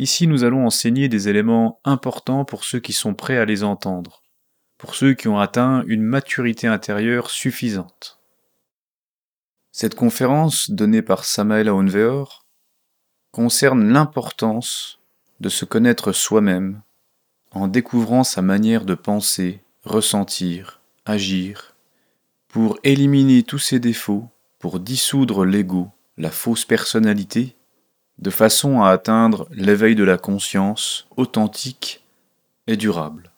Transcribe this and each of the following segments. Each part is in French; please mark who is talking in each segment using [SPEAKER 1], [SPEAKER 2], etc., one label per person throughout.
[SPEAKER 1] Ici, nous allons enseigner des éléments importants pour ceux qui sont prêts à les entendre, pour ceux qui ont atteint une maturité intérieure suffisante. Cette conférence, donnée par Samael Aounveor, concerne l'importance de se connaître soi-même en découvrant sa manière de penser, ressentir, agir, pour éliminer tous ses défauts, pour dissoudre l'ego, la fausse personnalité, de façon à atteindre l'éveil de la conscience authentique et durable.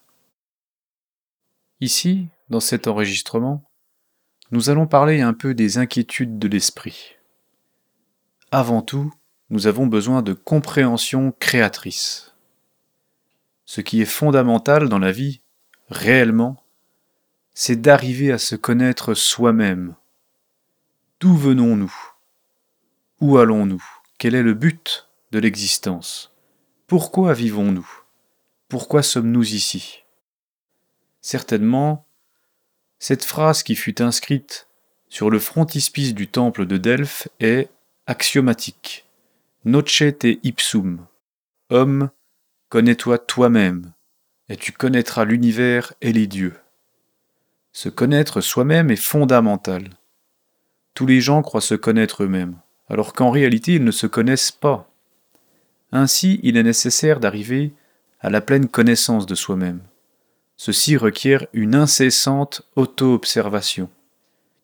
[SPEAKER 1] Ici, dans cet enregistrement, nous allons parler un peu des inquiétudes de l'esprit. Avant tout, nous avons besoin de compréhension créatrice. Ce qui est fondamental dans la vie, réellement, c'est d'arriver à se connaître soi-même. D'où venons-nous? Où allons-nous? Quel est le but de l'existence? Pourquoi vivons-nous? Pourquoi sommes-nous ici? Certainement, cette phrase qui fut inscrite sur le frontispice du temple de Delphes est axiomatique. Nocete ipsum. Homme, connais-toi toi-même, et tu connaîtras l'univers et les dieux. Se connaître soi-même est fondamental. Tous les gens croient se connaître eux-mêmes, alors qu'en réalité ils ne se connaissent pas. Ainsi, il est nécessaire d'arriver à la pleine connaissance de soi-même. Ceci requiert une incessante auto-observation.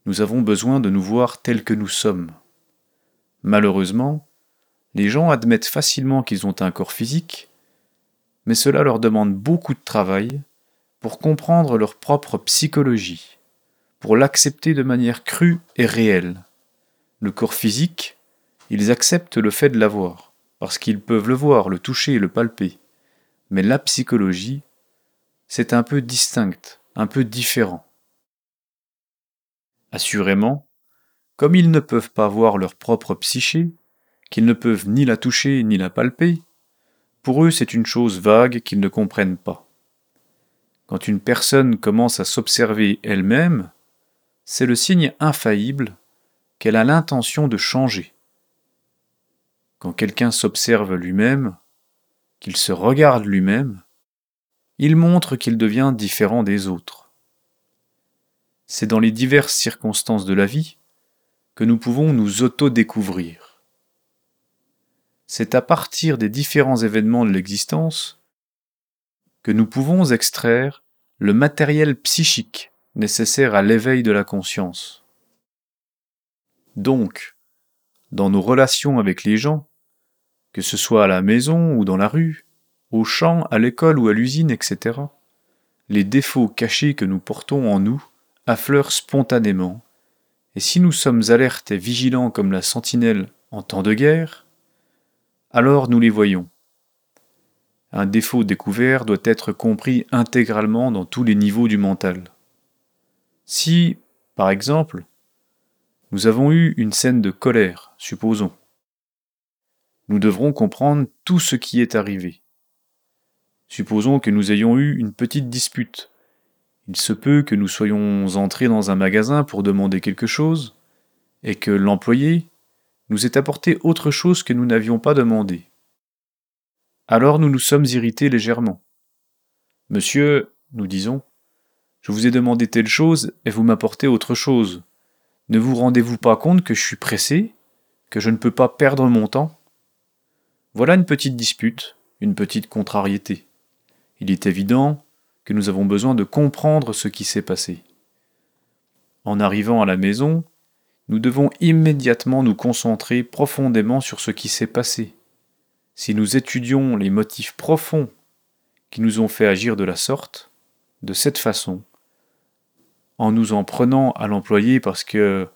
[SPEAKER 1] Nous avons besoin de nous voir tels que nous sommes. Malheureusement, les gens admettent facilement qu'ils ont un corps physique, mais cela leur demande beaucoup de travail pour comprendre leur propre psychologie, pour l'accepter de manière crue et réelle. Le corps physique, ils acceptent le fait de l'avoir, parce qu'ils peuvent le voir, le toucher et le palper. Mais la psychologie, c'est un peu distinct, un peu différent. Assurément, comme ils ne peuvent pas voir leur propre psyché, qu'ils ne peuvent ni la toucher ni la palper, pour eux c'est une chose vague qu'ils ne comprennent pas. Quand une personne commence à s'observer elle-même, c'est le signe infaillible qu'elle a l'intention de changer. Quand quelqu'un s'observe lui-même, qu'il se regarde lui-même, il montre qu'il devient différent des autres. C'est dans les diverses circonstances de la vie que nous pouvons nous auto-découvrir c'est à partir des différents événements de l'existence que nous pouvons extraire le matériel psychique nécessaire à l'éveil de la conscience. Donc, dans nos relations avec les gens, que ce soit à la maison ou dans la rue, au champ, à l'école ou à l'usine, etc., les défauts cachés que nous portons en nous affleurent spontanément, et si nous sommes alertes et vigilants comme la sentinelle en temps de guerre, alors nous les voyons. Un défaut découvert doit être compris intégralement dans tous les niveaux du mental. Si, par exemple, nous avons eu une scène de colère, supposons, nous devrons comprendre tout ce qui est arrivé. Supposons que nous ayons eu une petite dispute. Il se peut que nous soyons entrés dans un magasin pour demander quelque chose, et que l'employé, nous est apporté autre chose que nous n'avions pas demandé. Alors nous nous sommes irrités légèrement. Monsieur, nous disons, je vous ai demandé telle chose et vous m'apportez autre chose. Ne vous rendez-vous pas compte que je suis pressé, que je ne peux pas perdre mon temps Voilà une petite dispute, une petite contrariété. Il est évident que nous avons besoin de comprendre ce qui s'est passé. En arrivant à la maison, nous devons immédiatement nous concentrer profondément sur ce qui s'est passé. Si nous étudions les motifs profonds qui nous ont fait agir de la sorte, de cette façon, en nous en prenant à l'employé parce que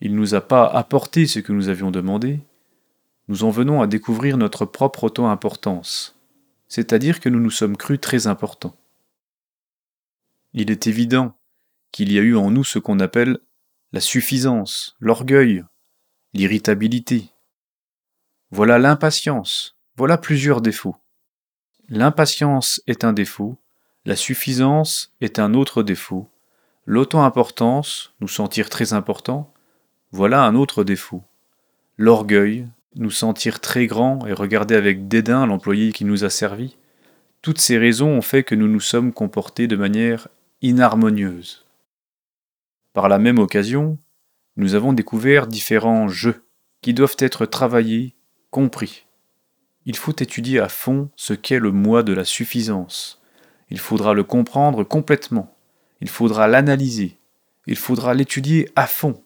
[SPEAKER 1] il nous a pas apporté ce que nous avions demandé, nous en venons à découvrir notre propre auto-importance, c'est-à-dire que nous nous sommes crus très importants. Il est évident qu'il y a eu en nous ce qu'on appelle la suffisance, l'orgueil, l'irritabilité. Voilà l'impatience, voilà plusieurs défauts. L'impatience est un défaut, la suffisance est un autre défaut, l'auto-importance, nous sentir très important, voilà un autre défaut. L'orgueil, nous sentir très grands et regarder avec dédain l'employé qui nous a servi, toutes ces raisons ont fait que nous nous sommes comportés de manière inharmonieuse. Par la même occasion, nous avons découvert différents jeux qui doivent être travaillés, compris. Il faut étudier à fond ce qu'est le moi de la suffisance. Il faudra le comprendre complètement. Il faudra l'analyser. Il faudra l'étudier à fond.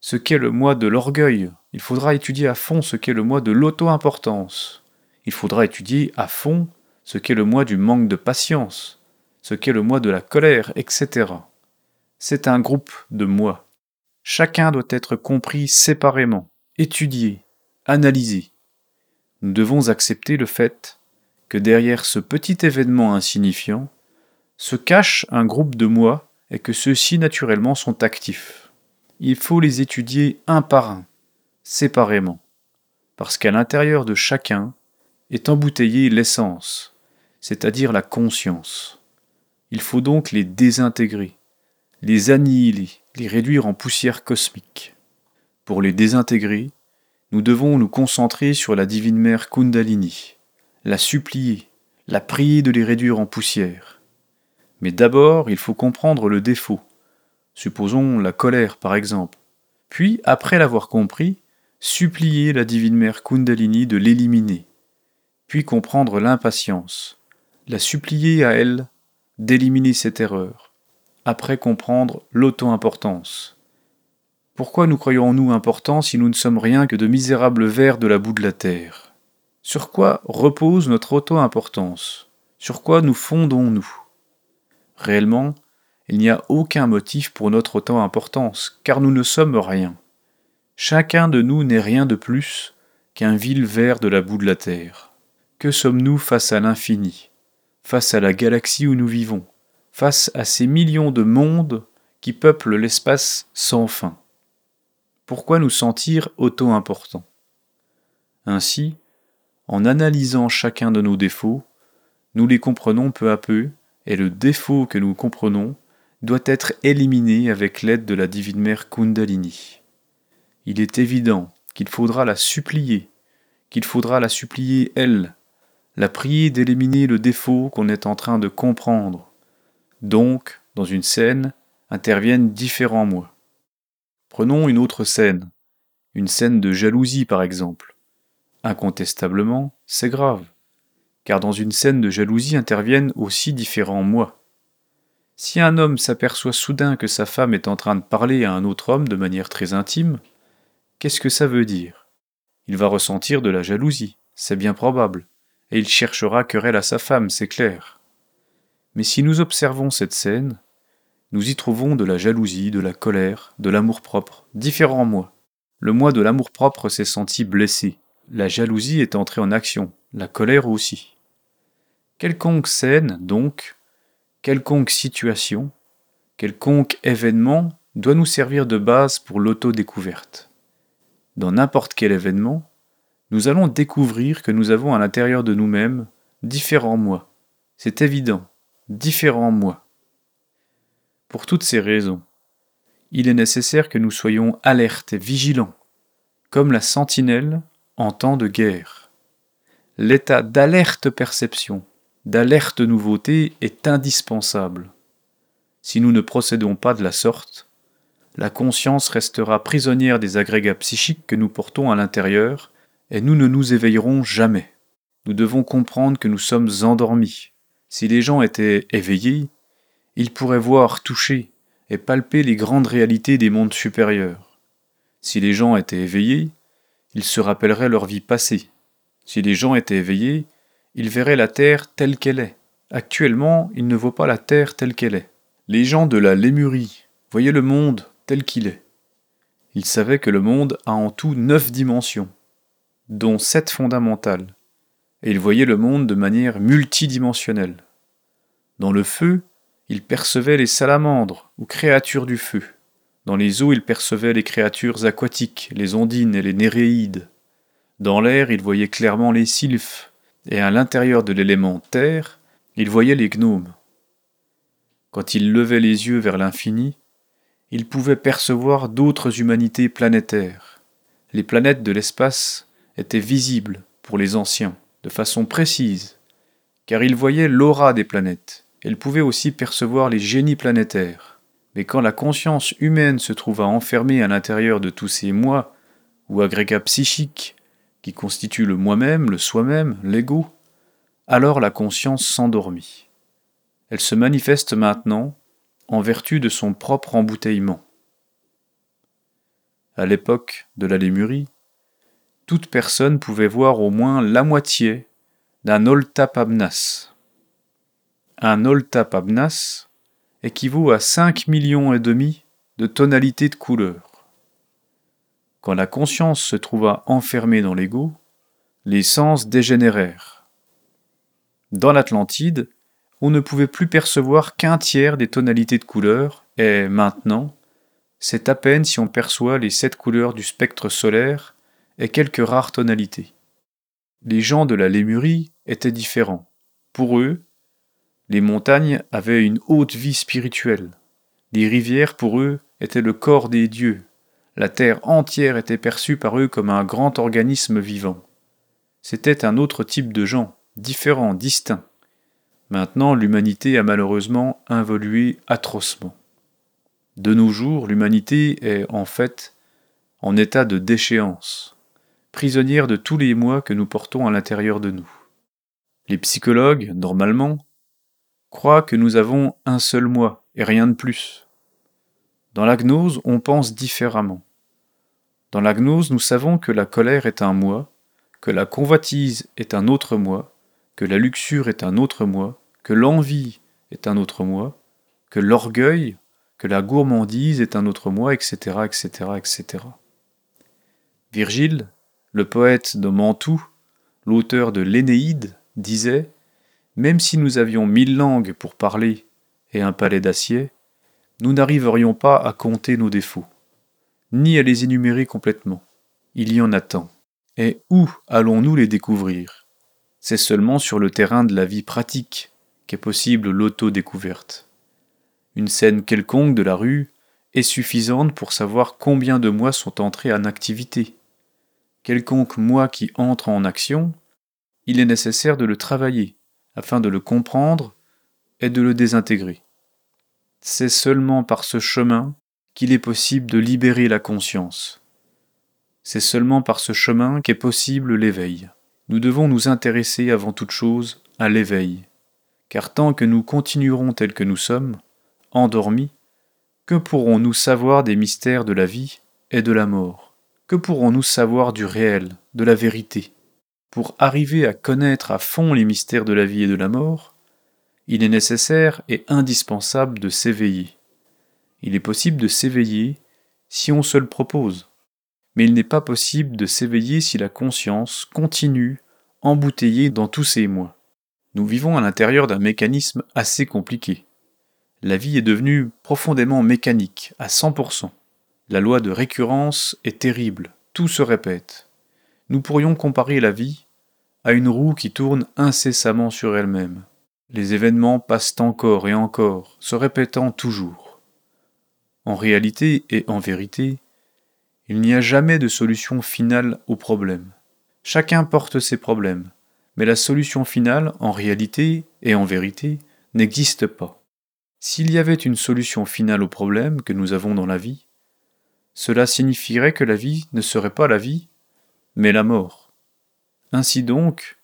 [SPEAKER 1] Ce qu'est le moi de l'orgueil. Il faudra étudier à fond ce qu'est le moi de l'auto-importance. Il faudra étudier à fond ce qu'est le moi du manque de patience, ce qu'est le moi de la colère, etc. C'est un groupe de moi. Chacun doit être compris séparément, étudié, analysé. Nous devons accepter le fait que derrière ce petit événement insignifiant se cache un groupe de moi et que ceux-ci naturellement sont actifs. Il faut les étudier un par un, séparément, parce qu'à l'intérieur de chacun est embouteillée l'essence, c'est-à-dire la conscience. Il faut donc les désintégrer, les annihiler, les réduire en poussière cosmique. Pour les désintégrer, nous devons nous concentrer sur la divine mère Kundalini, la supplier, la prier de les réduire en poussière. Mais d'abord, il faut comprendre le défaut, supposons la colère par exemple, puis, après l'avoir compris, supplier la divine mère Kundalini de l'éliminer, puis comprendre l'impatience, la supplier à elle d'éliminer cette erreur, après comprendre l'auto-importance. Pourquoi nous croyons-nous importants si nous ne sommes rien que de misérables vers de la boue de la terre? Sur quoi repose notre auto-importance? Sur quoi nous fondons-nous? Réellement, il n'y a aucun motif pour notre auto-importance, car nous ne sommes rien. Chacun de nous n'est rien de plus qu'un vil ver de la boue de la terre. Que sommes-nous face à l'infini face à la galaxie où nous vivons, face à ces millions de mondes qui peuplent l'espace sans fin? Pourquoi nous sentir auto-importants? Ainsi, en analysant chacun de nos défauts, nous les comprenons peu à peu, et le défaut que nous comprenons doit être éliminé avec l'aide de la divine mère Kundalini. Il est évident qu'il faudra la supplier, qu'il faudra la supplier elle, la prier d'éliminer le défaut qu'on est en train de comprendre. Donc, dans une scène, interviennent différents moi. Prenons une autre scène, une scène de jalousie par exemple. Incontestablement, c'est grave, car dans une scène de jalousie interviennent aussi différents moi. Si un homme s'aperçoit soudain que sa femme est en train de parler à un autre homme de manière très intime, qu'est-ce que ça veut dire? Il va ressentir de la jalousie, c'est bien probable et il cherchera querelle à sa femme, c'est clair. Mais si nous observons cette scène, nous y trouvons de la jalousie, de la colère, de l'amour-propre, différents moi. Le moi de l'amour-propre s'est senti blessé, la jalousie est entrée en action, la colère aussi. Quelconque scène, donc, quelconque situation, quelconque événement doit nous servir de base pour l'autodécouverte. Dans n'importe quel événement, nous allons découvrir que nous avons à l'intérieur de nous-mêmes différents moi. C'est évident, différents moi. Pour toutes ces raisons, il est nécessaire que nous soyons alertes et vigilants, comme la sentinelle en temps de guerre. L'état d'alerte perception, d'alerte nouveauté est indispensable. Si nous ne procédons pas de la sorte, la conscience restera prisonnière des agrégats psychiques que nous portons à l'intérieur et nous ne nous éveillerons jamais. Nous devons comprendre que nous sommes endormis. Si les gens étaient éveillés, ils pourraient voir, toucher et palper les grandes réalités des mondes supérieurs. Si les gens étaient éveillés, ils se rappelleraient leur vie passée. Si les gens étaient éveillés, ils verraient la Terre telle qu'elle est. Actuellement, ils ne voient pas la Terre telle qu'elle est. Les gens de la Lémurie voyaient le monde tel qu'il est. Ils savaient que le monde a en tout neuf dimensions dont sept fondamentales, et il voyait le monde de manière multidimensionnelle. Dans le feu, il percevait les salamandres ou créatures du feu. Dans les eaux, il percevait les créatures aquatiques, les ondines et les néréides. Dans l'air, il voyait clairement les sylphes, et à l'intérieur de l'élément terre, il voyait les gnomes. Quand il levait les yeux vers l'infini, il pouvait percevoir d'autres humanités planétaires. Les planètes de l'espace était visible pour les anciens, de façon précise, car ils voyaient l'aura des planètes, elles pouvaient aussi percevoir les génies planétaires. Mais quand la conscience humaine se trouva enfermée à l'intérieur de tous ces moi, ou agrégats psychiques, qui constituent le moi-même, le soi-même, l'ego, alors la conscience s'endormit. Elle se manifeste maintenant en vertu de son propre embouteillement. À l'époque de la Lémurie, toute personne pouvait voir au moins la moitié d'un oltapabnas. Un oltapabnas équivaut à 5 millions et demi de tonalités de couleurs. Quand la conscience se trouva enfermée dans l'ego, les sens dégénérèrent. Dans l'Atlantide, on ne pouvait plus percevoir qu'un tiers des tonalités de couleurs, et maintenant, c'est à peine si on perçoit les sept couleurs du spectre solaire et quelques rares tonalités. Les gens de la Lémurie étaient différents. Pour eux, les montagnes avaient une haute vie spirituelle. Les rivières, pour eux, étaient le corps des dieux. La terre entière était perçue par eux comme un grand organisme vivant. C'était un autre type de gens, différent, distinct. Maintenant, l'humanité a malheureusement involué atrocement. De nos jours, l'humanité est en fait en état de déchéance, prisonnière de tous les mois que nous portons à l'intérieur de nous. Les psychologues, normalement, croient que nous avons un seul moi et rien de plus. Dans la gnose, on pense différemment. Dans la gnose, nous savons que la colère est un moi, que la convoitise est un autre moi, que la luxure est un autre moi, que l'envie est un autre moi, que l'orgueil, que la gourmandise est un autre moi, etc., etc., etc. Virgile, le poète de Mantoue, l'auteur de l'Énéide, disait Même si nous avions mille langues pour parler et un palais d'acier, nous n'arriverions pas à compter nos défauts, ni à les énumérer complètement. Il y en a tant. Et où allons-nous les découvrir? C'est seulement sur le terrain de la vie pratique qu'est possible l'auto-découverte. Une scène quelconque de la rue est suffisante pour savoir combien de mois sont entrés en activité. Quelconque moi qui entre en action, il est nécessaire de le travailler afin de le comprendre et de le désintégrer. C'est seulement par ce chemin qu'il est possible de libérer la conscience. C'est seulement par ce chemin qu'est possible l'éveil nous devons nous intéresser avant toute chose à l'éveil, car tant que nous continuerons tels que nous sommes, endormis, que pourrons-nous savoir des mystères de la vie et de la mort? Que pourrons-nous savoir du réel, de la vérité? Pour arriver à connaître à fond les mystères de la vie et de la mort, il est nécessaire et indispensable de s'éveiller. Il est possible de s'éveiller si on se le propose mais il n'est pas possible de s'éveiller si la conscience continue embouteillée dans tous ces mois. Nous vivons à l'intérieur d'un mécanisme assez compliqué. La vie est devenue profondément mécanique, à 100%. La loi de récurrence est terrible, tout se répète. Nous pourrions comparer la vie à une roue qui tourne incessamment sur elle-même. Les événements passent encore et encore, se répétant toujours. En réalité et en vérité, il n'y a jamais de solution finale au problème. Chacun porte ses problèmes, mais la solution finale, en réalité et en vérité, n'existe pas. S'il y avait une solution finale au problème que nous avons dans la vie, cela signifierait que la vie ne serait pas la vie, mais la mort. Ainsi donc,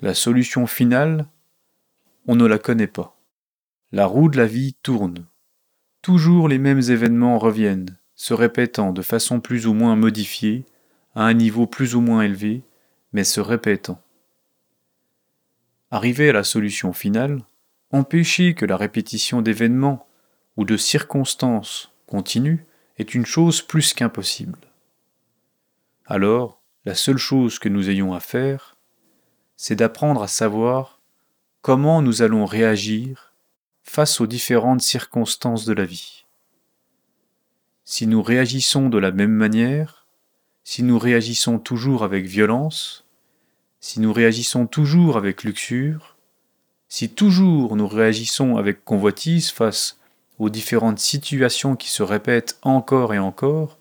[SPEAKER 1] la solution finale, on ne la connaît pas. La roue de la vie tourne. Toujours les mêmes événements reviennent, se répétant de façon plus ou moins modifiée, à un niveau plus ou moins élevé, mais se répétant. Arrivé à la solution finale, empêcher que la répétition d'événements ou de circonstances continue est une chose plus qu'impossible. Alors, la seule chose que nous ayons à faire, c'est d'apprendre à savoir comment nous allons réagir face aux différentes circonstances de la vie si nous réagissons de la même manière, si nous réagissons toujours avec violence, si nous réagissons toujours avec luxure, si toujours nous réagissons avec convoitise face aux différentes situations qui se répètent encore et encore,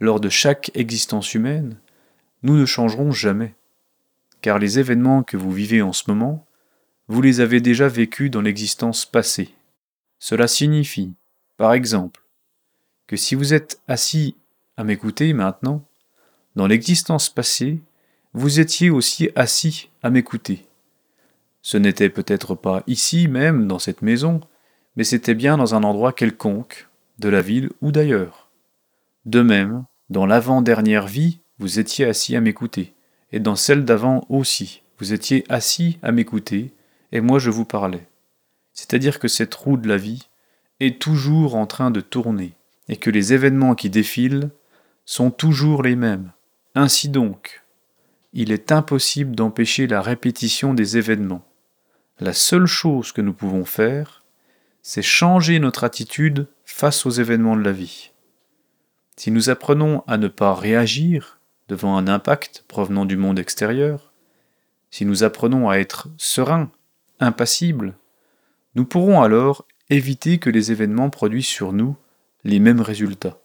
[SPEAKER 1] lors de chaque existence humaine, nous ne changerons jamais, car les événements que vous vivez en ce moment, vous les avez déjà vécus dans l'existence passée. Cela signifie, par exemple, que si vous êtes assis à m'écouter maintenant, dans l'existence passée, vous étiez aussi assis à m'écouter. Ce n'était peut-être pas ici même, dans cette maison, mais c'était bien dans un endroit quelconque, de la ville ou d'ailleurs. De même, dans l'avant-dernière vie, vous étiez assis à m'écouter, et dans celle d'avant aussi, vous étiez assis à m'écouter, et moi je vous parlais. C'est-à-dire que cette roue de la vie est toujours en train de tourner, et que les événements qui défilent sont toujours les mêmes. Ainsi donc, il est impossible d'empêcher la répétition des événements. La seule chose que nous pouvons faire, c'est changer notre attitude face aux événements de la vie. Si nous apprenons à ne pas réagir devant un impact provenant du monde extérieur, si nous apprenons à être sereins, impassibles, nous pourrons alors éviter que les événements produisent sur nous les mêmes résultats.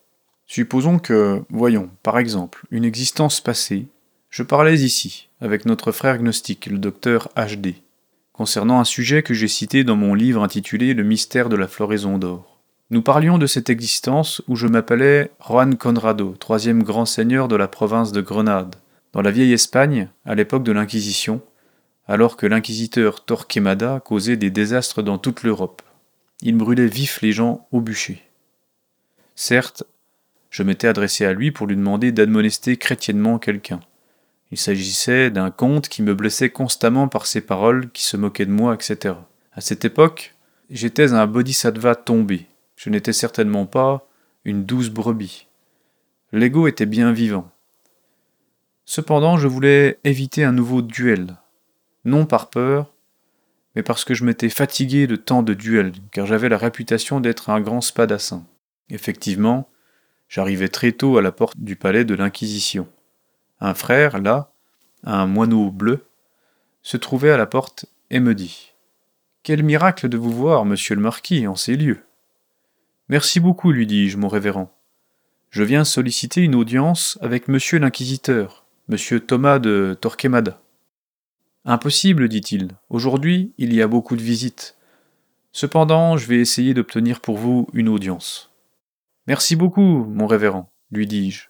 [SPEAKER 1] Supposons que, voyons, par exemple, une existence passée, je parlais ici avec notre frère gnostique, le docteur HD, concernant un sujet que j'ai cité dans mon livre intitulé Le mystère de la floraison d'or. Nous parlions de cette existence où je m'appelais Juan Conrado, troisième grand seigneur de la province de Grenade, dans la vieille Espagne, à l'époque de l'Inquisition, alors que l'inquisiteur Torquemada causait des désastres dans toute l'Europe. Il brûlait vif les gens au bûcher. Certes, je m'étais adressé à lui pour lui demander d'admonester chrétiennement quelqu'un. Il s'agissait d'un comte qui me blessait constamment par ses paroles, qui se moquait de moi, etc. À cette époque, j'étais un bodhisattva tombé. Je n'étais certainement pas une douce brebis. L'ego était bien vivant. Cependant, je voulais éviter un nouveau duel, non par peur, mais parce que je m'étais fatigué de tant de duels, car j'avais la réputation d'être un grand spadassin. Effectivement, j'arrivais très tôt à la porte du palais de l'Inquisition. Un frère, là, un moineau bleu, se trouvait à la porte et me dit Quel miracle de vous voir, monsieur le marquis, en ces lieux Merci beaucoup, lui dis-je, mon révérend. Je viens solliciter une audience avec monsieur l'inquisiteur, monsieur Thomas de Torquemada. Impossible, dit-il. Aujourd'hui, il y a beaucoup de visites. Cependant, je vais essayer d'obtenir pour vous une audience. Merci beaucoup, mon révérend, lui dis-je,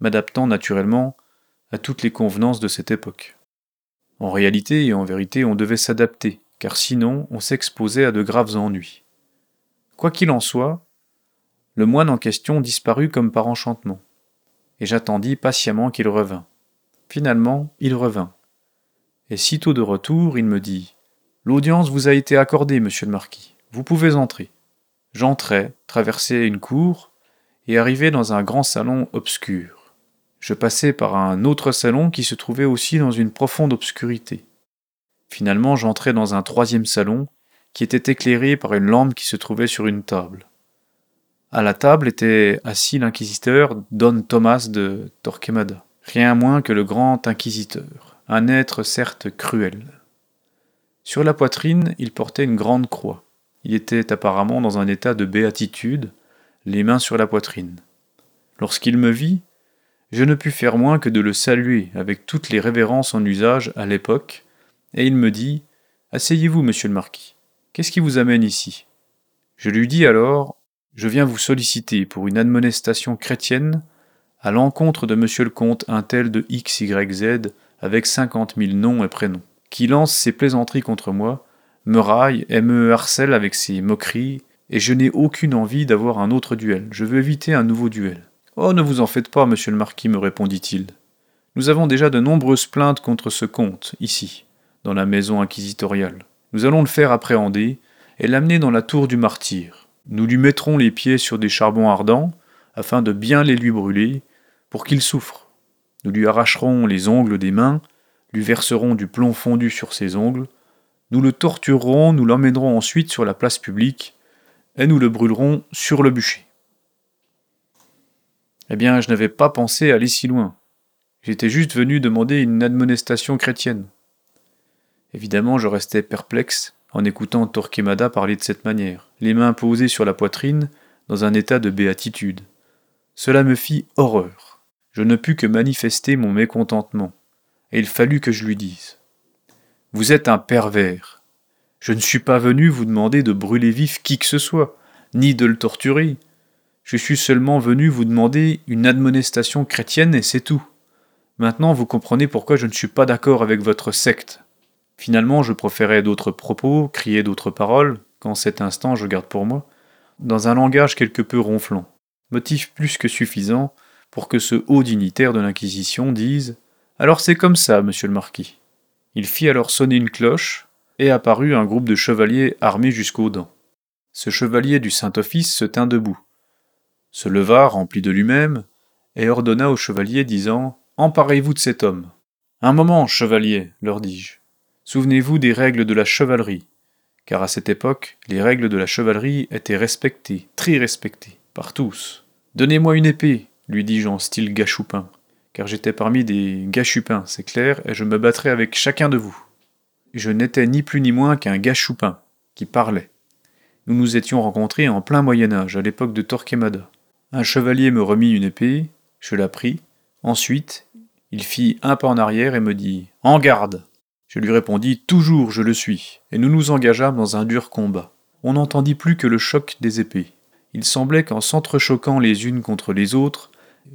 [SPEAKER 1] m'adaptant naturellement à toutes les convenances de cette époque. En réalité et en vérité, on devait s'adapter, car sinon on s'exposait à de graves ennuis. Quoi qu'il en soit, le moine en question disparut comme par enchantement, et j'attendis patiemment qu'il revînt. Finalement, il revint. Et sitôt de retour, il me dit L'audience vous a été accordée, monsieur le marquis. Vous pouvez entrer. J'entrai, traversai une cour, et arrivé dans un grand salon obscur. Je passai par un autre salon qui se trouvait aussi dans une profonde obscurité. Finalement, j'entrai dans un troisième salon qui était éclairé par une lampe qui se trouvait sur une table. À la table était assis l'inquisiteur Don Thomas de Torquemada, rien moins que le grand inquisiteur, un être certes cruel. Sur la poitrine, il portait une grande croix. Il était apparemment dans un état de béatitude, les mains sur la poitrine. Lorsqu'il me vit, je ne pus faire moins que de le saluer avec toutes les révérences en usage à l'époque, et il me dit Asseyez-vous, monsieur le marquis. Qu'est-ce qui vous amène ici? Je lui dis alors Je viens vous solliciter pour une admonestation chrétienne à l'encontre de monsieur le comte un tel de XYZ avec cinquante mille noms et prénoms, qui lance ses plaisanteries contre moi, me raille et me harcèle avec ses moqueries et je n'ai aucune envie d'avoir un autre duel. Je veux éviter un nouveau duel. Oh, ne vous en faites pas, monsieur le marquis, me répondit-il. Nous avons déjà de nombreuses plaintes contre ce comte, ici, dans la maison inquisitoriale. Nous allons le faire appréhender et l'amener dans la tour du martyr. Nous lui mettrons les pieds sur des charbons ardents, afin de bien les lui brûler, pour qu'il souffre. Nous lui arracherons les ongles des mains, lui verserons du plomb fondu sur ses ongles, nous le torturerons, nous l'emmènerons ensuite sur la place publique, et nous le brûlerons sur le bûcher. Eh bien, je n'avais pas pensé aller si loin. J'étais juste venu demander une admonestation chrétienne. Évidemment, je restais perplexe en écoutant Torquemada parler de cette manière, les mains posées sur la poitrine, dans un état de béatitude. Cela me fit horreur. Je ne pus que manifester mon mécontentement, et il fallut que je lui dise. Vous êtes un pervers. Je ne suis pas venu vous demander de brûler vif qui que ce soit, ni de le torturer. Je suis seulement venu vous demander une admonestation chrétienne et c'est tout. Maintenant vous comprenez pourquoi je ne suis pas d'accord avec votre secte. Finalement je proférais d'autres propos, crier d'autres paroles, qu'en cet instant je garde pour moi, dans un langage quelque peu ronflant, motif plus que suffisant pour que ce haut dignitaire de l'Inquisition dise Alors c'est comme ça, monsieur le marquis. Il fit alors sonner une cloche, et apparut un groupe de chevaliers armés jusqu'aux dents. Ce chevalier du Saint-Office se tint debout, se leva rempli de lui-même, et ordonna aux chevaliers disant Emparez-vous de cet homme. Un moment, chevalier, leur dis-je. Souvenez-vous des règles de la chevalerie, car à cette époque, les règles de la chevalerie étaient respectées, très respectées, par tous. Donnez-moi une épée, lui dis-je en style gachoupin, car j'étais parmi des gachupins, c'est clair, et je me battrais avec chacun de vous. Je n'étais ni plus ni moins qu'un gachoupin, qui parlait. Nous nous étions rencontrés en plein Moyen Âge, à l'époque de Torquemada. Un chevalier me remit une épée, je la pris, ensuite il fit un pas en arrière et me dit En garde Je lui répondis Toujours je le suis, et nous nous engageâmes dans un dur combat. On n'entendit plus que le choc des épées. Il semblait qu'en s'entrechoquant les unes contre les autres,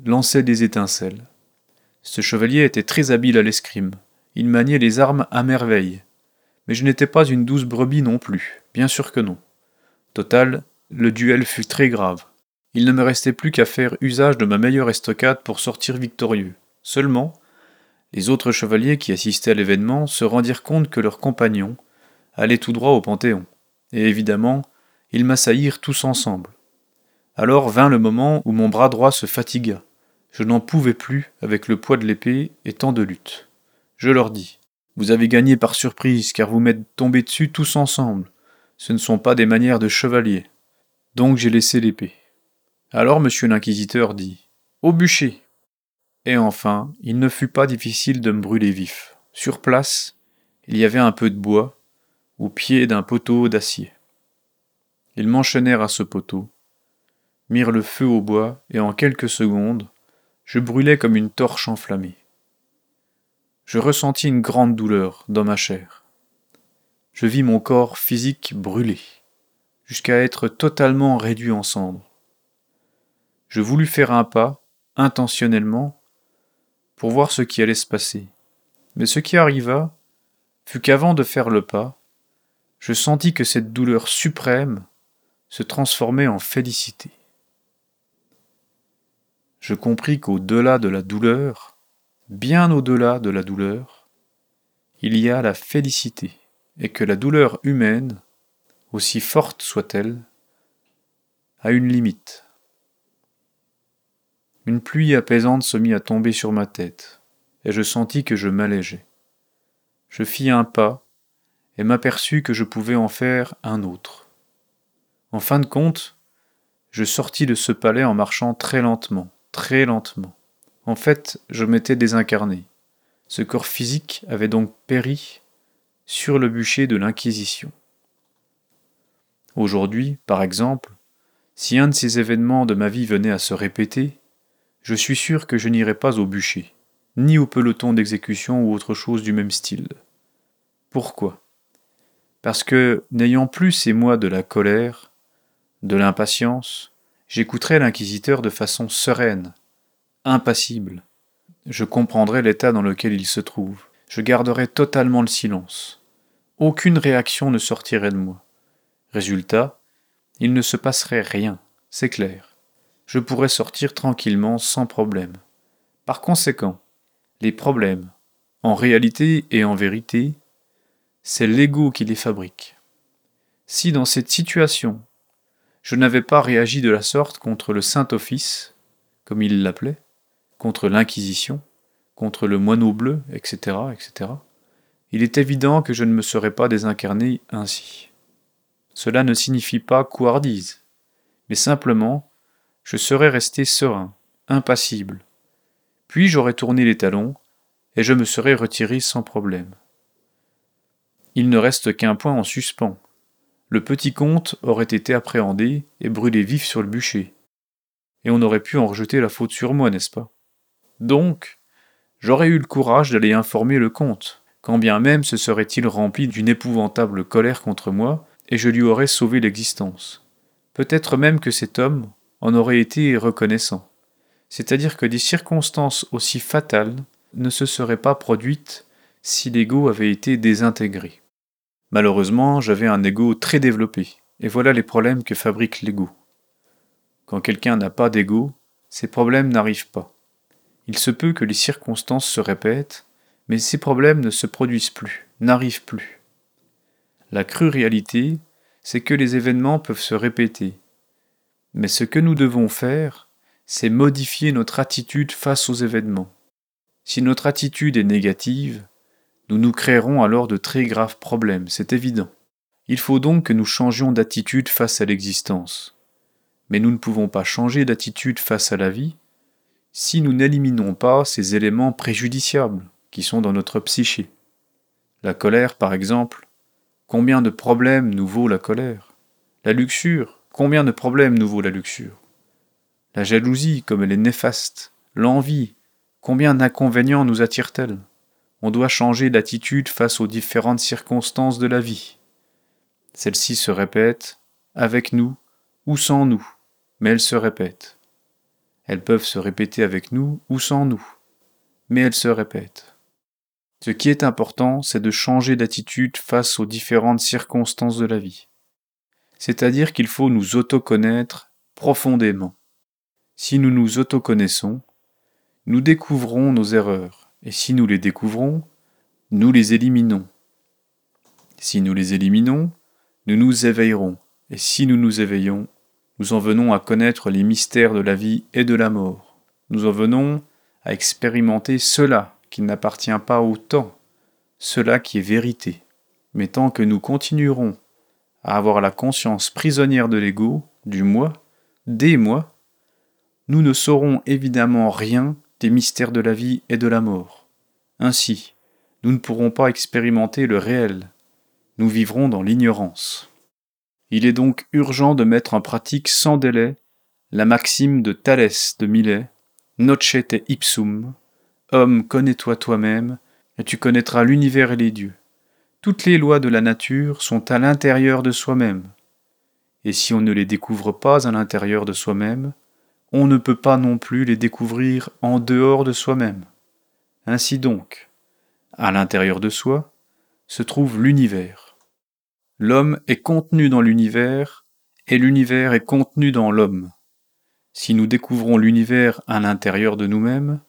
[SPEAKER 1] lançaient des étincelles. Ce chevalier était très habile à l'escrime. Il maniait les armes à merveille. Mais je n'étais pas une douce brebis non plus, bien sûr que non. Total, le duel fut très grave. Il ne me restait plus qu'à faire usage de ma meilleure estocade pour sortir victorieux. Seulement, les autres chevaliers qui assistaient à l'événement se rendirent compte que leurs compagnons allaient tout droit au Panthéon. Et évidemment, ils m'assaillirent tous ensemble. Alors vint le moment où mon bras droit se fatigua. Je n'en pouvais plus avec le poids de l'épée et tant de lutte. Je leur dis Vous avez gagné par surprise, car vous m'êtes tombés dessus tous ensemble. Ce ne sont pas des manières de chevalier. Donc j'ai laissé l'épée. Alors monsieur l'inquisiteur dit Au bûcher et enfin, il ne fut pas difficile de me brûler vif. Sur place, il y avait un peu de bois, au pied d'un poteau d'acier. Ils m'enchaînèrent à ce poteau, mirent le feu au bois, et en quelques secondes, je brûlais comme une torche enflammée. Je ressentis une grande douleur dans ma chair. Je vis mon corps physique brûler, jusqu'à être totalement réduit en cendres. Je voulus faire un pas, intentionnellement, pour voir ce qui allait se passer. Mais ce qui arriva fut qu'avant de faire le pas, je sentis que cette douleur suprême se transformait en félicité. Je compris qu'au-delà de la douleur, bien au-delà de la douleur, il y a la félicité, et que la douleur humaine, aussi forte soit-elle, a une limite. Une pluie apaisante se mit à tomber sur ma tête, et je sentis que je m'allégeais. Je fis un pas, et m'aperçus que je pouvais en faire un autre. En fin de compte, je sortis de ce palais en marchant très lentement, très lentement. En fait, je m'étais désincarné. Ce corps physique avait donc péri sur le bûcher de l'Inquisition. Aujourd'hui, par exemple, si un de ces événements de ma vie venait à se répéter, je suis sûr que je n'irai pas au bûcher, ni au peloton d'exécution ou autre chose du même style. Pourquoi? Parce que, n'ayant plus ces mois de la colère, de l'impatience, j'écouterai l'inquisiteur de façon sereine, impassible. Je comprendrai l'état dans lequel il se trouve. Je garderai totalement le silence. Aucune réaction ne sortirait de moi. Résultat, il ne se passerait rien, c'est clair je pourrais sortir tranquillement sans problème. Par conséquent, les problèmes, en réalité et en vérité, c'est l'ego qui les fabrique. Si dans cette situation, je n'avais pas réagi de la sorte contre le Saint-Office, comme il l'appelait, contre l'Inquisition, contre le moineau bleu, etc., etc., il est évident que je ne me serais pas désincarné ainsi. Cela ne signifie pas couardise, mais simplement je serais resté serein, impassible. Puis j'aurais tourné les talons, et je me serais retiré sans problème. Il ne reste qu'un point en suspens. Le petit comte aurait été appréhendé et brûlé vif sur le bûcher. Et on aurait pu en rejeter la faute sur moi, n'est-ce pas? Donc, j'aurais eu le courage d'aller informer le comte, quand bien même se serait-il rempli d'une épouvantable colère contre moi, et je lui aurais sauvé l'existence. Peut-être même que cet homme en aurait été reconnaissant. C'est-à-dire que des circonstances aussi fatales ne se seraient pas produites si l'ego avait été désintégré. Malheureusement, j'avais un ego très développé, et voilà les problèmes que fabrique l'ego. Quand quelqu'un n'a pas d'ego, ces problèmes n'arrivent pas. Il se peut que les circonstances se répètent, mais ces problèmes ne se produisent plus, n'arrivent plus. La crue réalité, c'est que les événements peuvent se répéter. Mais ce que nous devons faire, c'est modifier notre attitude face aux événements. Si notre attitude est négative, nous nous créerons alors de très graves problèmes, c'est évident. Il faut donc que nous changions d'attitude face à l'existence. Mais nous ne pouvons pas changer d'attitude face à la vie si nous n'éliminons pas ces éléments préjudiciables qui sont dans notre psyché. La colère, par exemple, combien de problèmes nous vaut la colère? La luxure, combien de problèmes nous vaut la luxure? La jalousie, comme elle est néfaste L'envie, combien d'inconvénients nous attire-t-elle? On doit changer d'attitude face aux différentes circonstances de la vie. Celles-ci se répètent, avec nous ou sans nous, mais elles se répètent. Elles peuvent se répéter avec nous ou sans nous, mais elles se répètent. Ce qui est important, c'est de changer d'attitude face aux différentes circonstances de la vie. C'est-à-dire qu'il faut nous autoconnaître profondément. Si nous nous autoconnaissons, nous découvrons nos erreurs, et si nous les découvrons, nous les éliminons. Si nous les éliminons, nous nous éveillerons, et si nous nous éveillons, nous en venons à connaître les mystères de la vie et de la mort. Nous en venons à expérimenter cela qui n'appartient pas au temps, cela qui est vérité. Mais tant que nous continuerons à avoir la conscience prisonnière de l'ego, du moi, des moi, nous ne saurons évidemment rien des mystères de la vie et de la mort. Ainsi, nous ne pourrons pas expérimenter le réel, nous vivrons dans l'ignorance. Il est donc urgent de mettre en pratique sans délai la maxime de Thalès de Milet, Nocete ipsum, Homme, connais-toi toi-même, et tu connaîtras l'univers et les dieux. Toutes les lois de la nature sont à l'intérieur de soi-même. Et si on ne les découvre pas à l'intérieur de soi-même, on ne peut pas non plus les découvrir en dehors de soi-même. Ainsi donc, à l'intérieur de soi se trouve l'univers. L'homme est contenu dans l'univers et l'univers est contenu dans l'homme. Si nous découvrons l'univers à l'intérieur de nous-mêmes,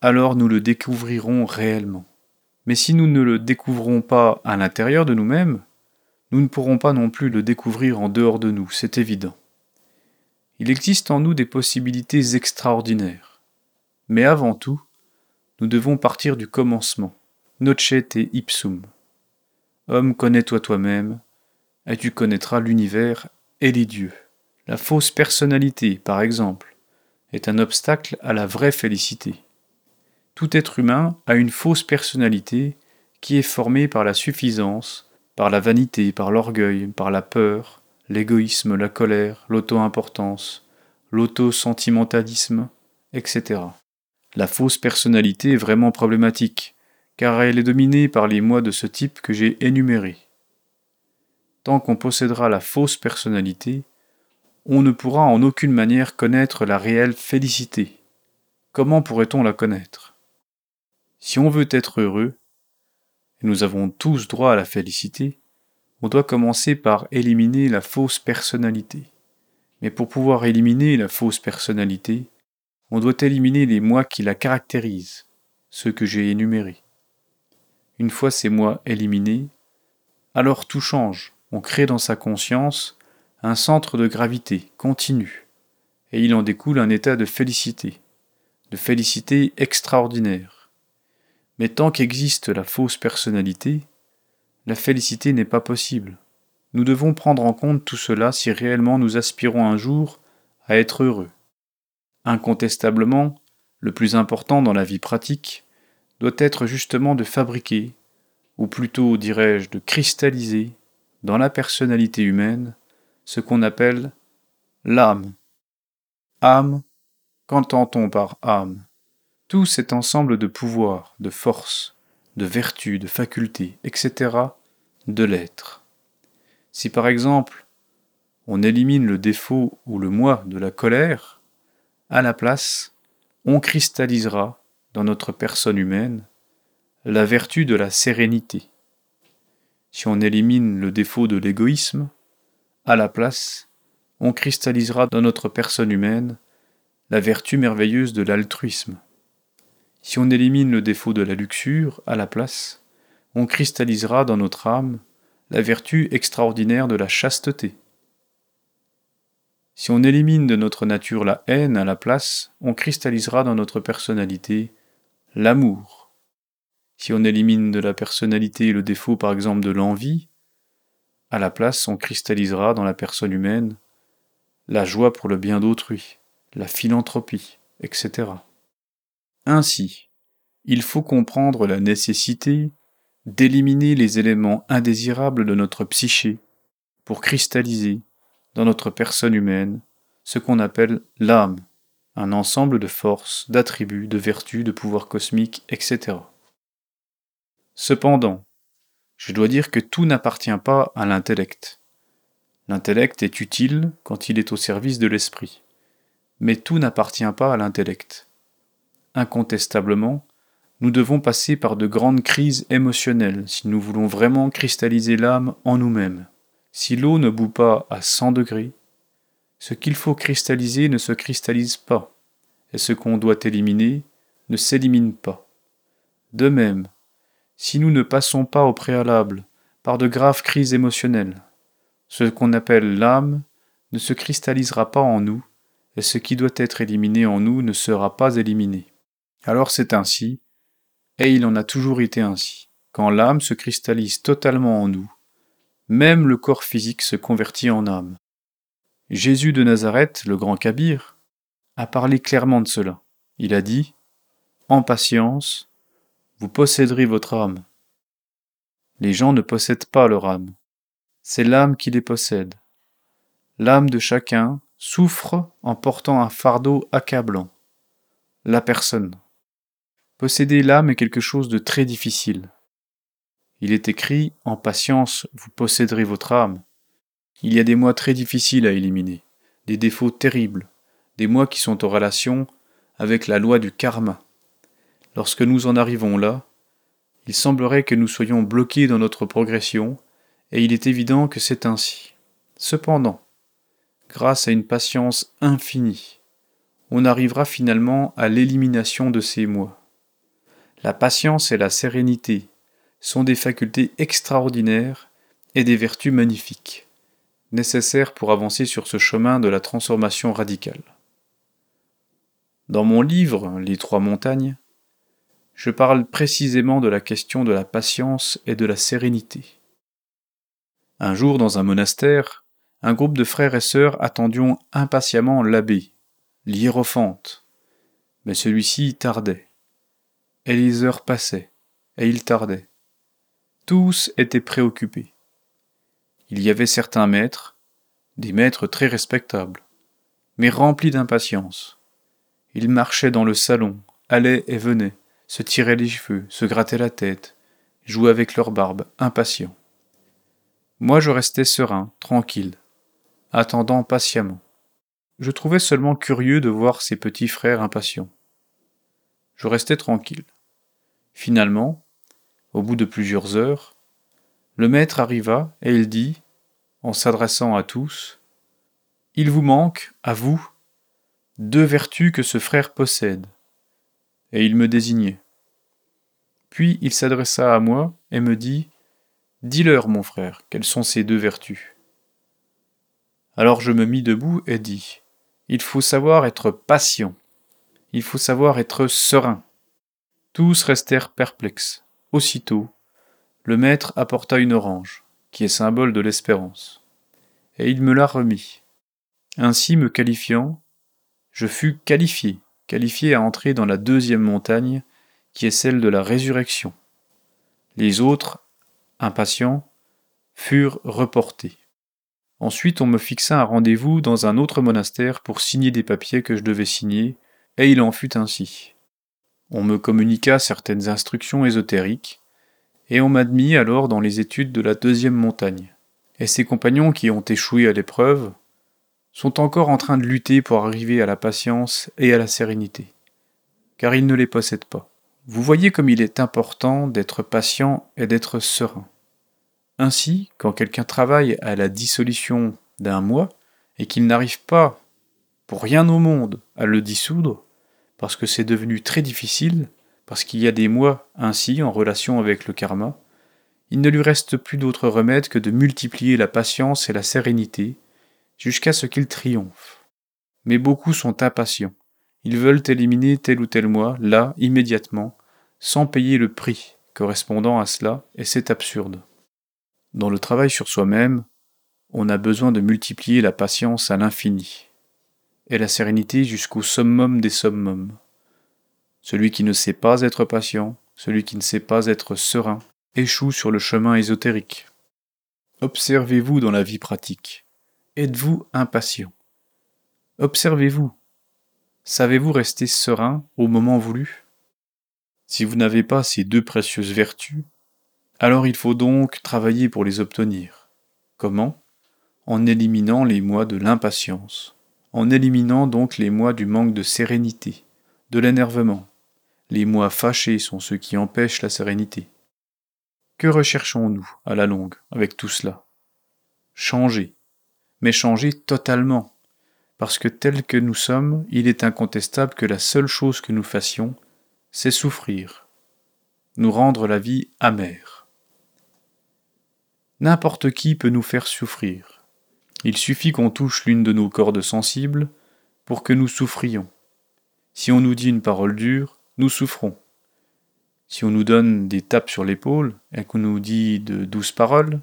[SPEAKER 1] alors nous le découvrirons réellement. Mais si nous ne le découvrons pas à l'intérieur de nous-mêmes, nous ne pourrons pas non plus le découvrir en dehors de nous, c'est évident. Il existe en nous des possibilités extraordinaires. Mais avant tout, nous devons partir du commencement, nocete ipsum. Homme, connais-toi toi-même, et tu connaîtras l'univers et les dieux. La fausse personnalité, par exemple, est un obstacle à la vraie félicité. Tout être humain a une fausse personnalité qui est formée par la suffisance, par la vanité, par l'orgueil, par la peur, l'égoïsme, la colère, l'auto-importance, l'auto-sentimentalisme, etc. La fausse personnalité est vraiment problématique, car elle est dominée par les moi de ce type que j'ai énumérés. Tant qu'on possédera la fausse personnalité, on ne pourra en aucune manière connaître la réelle félicité. Comment pourrait-on la connaître? Si on veut être heureux, et nous avons tous droit à la félicité, on doit commencer par éliminer la fausse personnalité. Mais pour pouvoir éliminer la fausse personnalité, on doit éliminer les moi qui la caractérisent, ceux que j'ai énumérés. Une fois ces moi éliminés, alors tout change, on crée dans sa conscience un centre de gravité continu, et il en découle un état de félicité, de félicité extraordinaire mais tant qu'existe la fausse personnalité, la félicité n'est pas possible. Nous devons prendre en compte tout cela si réellement nous aspirons un jour à être heureux. Incontestablement, le plus important dans la vie pratique doit être justement de fabriquer, ou plutôt dirais-je de cristalliser, dans la personnalité humaine, ce qu'on appelle l'âme. Âme, qu'entend-on par âme? Tout cet ensemble de pouvoirs, de forces, de vertus, de facultés, etc., de l'être. Si par exemple on élimine le défaut ou le moi de la colère, à la place, on cristallisera notre personne humaine la vertu de la sérénité. Si on élimine le défaut de l'égoïsme, à la place, on cristallisera dans notre personne humaine la vertu merveilleuse de l'altruisme. Si on élimine le défaut de la luxure, à la place, on cristallisera dans notre âme la vertu extraordinaire de la chasteté. Si on élimine de notre nature la haine à la place, on cristallisera dans notre personnalité l'amour. Si on élimine de la personnalité le défaut par exemple de l'envie, à la place on cristallisera dans la personne humaine la joie pour le bien d'autrui, la philanthropie, etc. Ainsi, il faut comprendre la nécessité d'éliminer les éléments indésirables de notre psyché pour cristalliser dans notre personne humaine ce qu'on appelle l'âme, un ensemble de forces, d'attributs, de vertus, de pouvoirs cosmiques, etc. Cependant, je dois dire que tout n'appartient pas à l'intellect. L'intellect est utile quand il est au service de l'esprit, mais tout n'appartient pas à l'intellect. Incontestablement, nous devons passer par de grandes crises émotionnelles si nous voulons vraiment cristalliser l'âme en nous-mêmes. Si l'eau ne bout pas à 100 degrés, ce qu'il faut cristalliser ne se cristallise pas, et ce qu'on doit éliminer ne s'élimine pas. De même, si nous ne passons pas au préalable par de graves crises émotionnelles, ce qu'on appelle l'âme ne se cristallisera pas en nous, et ce qui doit être éliminé en nous ne sera pas éliminé. Alors c'est ainsi, et il en a toujours été ainsi. Quand l'âme se cristallise totalement en nous, même le corps physique se convertit en âme. Jésus de Nazareth, le grand Kabir, a parlé clairement de cela. Il a dit En patience, vous posséderez votre âme. Les gens ne possèdent pas leur âme. C'est l'âme qui les possède. L'âme de chacun souffre en portant un fardeau accablant. La personne. Posséder l'âme est quelque chose de très difficile. Il est écrit En patience, vous posséderez votre âme. Il y a des mois très difficiles à éliminer, des défauts terribles, des mois qui sont en relation avec la loi du karma. Lorsque nous en arrivons là, il semblerait que nous soyons bloqués dans notre progression, et il est évident que c'est ainsi. Cependant, grâce à une patience infinie, on arrivera finalement à l'élimination de ces mois. La patience et la sérénité sont des facultés extraordinaires et des vertus magnifiques, nécessaires pour avancer sur ce chemin de la transformation radicale. Dans mon livre Les Trois Montagnes, je parle précisément de la question de la patience et de la sérénité. Un jour, dans un monastère, un groupe de frères et sœurs attendions impatiemment l'abbé, l'hiérophante, mais celui-ci tardait et les heures passaient, et il tardait. Tous étaient préoccupés. Il y avait certains maîtres, des maîtres très respectables, mais remplis d'impatience. Ils marchaient dans le salon, allaient et venaient, se tiraient les cheveux, se grattaient la tête, jouaient avec leur barbe, impatients. Moi je restais serein, tranquille, attendant patiemment. Je trouvais seulement curieux de voir ces petits frères impatients. Je restais tranquille. Finalement, au bout de plusieurs heures, le maître arriva et il dit, en s'adressant à tous, Il vous manque, à vous, deux vertus que ce frère possède. Et il me désignait. Puis il s'adressa à moi et me dit, Dis-leur, mon frère, quelles sont ces deux vertus. Alors je me mis debout et dis, Il faut savoir être patient, il faut savoir être serein, tous restèrent perplexes. Aussitôt, le maître apporta une orange, qui est symbole de l'espérance, et il me la remit. Ainsi me qualifiant, je fus qualifié, qualifié à entrer dans la deuxième montagne, qui est celle de la résurrection. Les autres, impatients, furent reportés. Ensuite on me fixa un rendez-vous dans un autre monastère pour signer des papiers que je devais signer, et il en fut ainsi. On me communiqua certaines instructions ésotériques, et on m'admit alors dans les études de la deuxième montagne. Et ses compagnons qui ont échoué à l'épreuve sont encore en train de lutter pour arriver à la patience et à la sérénité, car ils ne les possèdent pas. Vous voyez comme il est important d'être patient et d'être serein. Ainsi, quand quelqu'un travaille à la dissolution d'un moi et qu'il n'arrive pas, pour rien au monde, à le dissoudre, parce que c'est devenu très difficile, parce qu'il y a des mois ainsi en relation avec le karma, il ne lui reste plus d'autre remède que de multiplier la patience et la sérénité, jusqu'à ce qu'il triomphe. Mais beaucoup sont impatients. Ils veulent éliminer tel ou tel moi, là, immédiatement, sans payer le prix correspondant à cela, et c'est absurde. Dans le travail sur soi-même, on a besoin de multiplier la patience à l'infini, et la sérénité jusqu'au summum des summums. Celui qui ne sait pas être patient, celui qui ne sait pas être serein, échoue sur le chemin ésotérique. Observez-vous dans la vie pratique. Êtes-vous impatient? Observez-vous. Savez-vous rester serein au moment voulu? Si vous n'avez pas ces deux précieuses vertus, alors il faut donc travailler pour les obtenir. Comment? En éliminant les mois de l'impatience, en éliminant donc les mois du manque de sérénité, de l'énervement. Les mois fâchés sont ceux qui empêchent la sérénité. Que recherchons-nous à la longue avec tout cela? Changer, mais changer totalement, parce que tel que nous sommes, il est incontestable que la seule chose que nous fassions, c'est souffrir, nous rendre la vie amère. N'importe qui peut nous faire souffrir. Il suffit qu'on touche l'une de nos cordes sensibles pour que nous souffrions. Si on nous dit une parole dure, nous souffrons. Si on nous donne des tapes sur l'épaule et qu'on nous dit de douces paroles,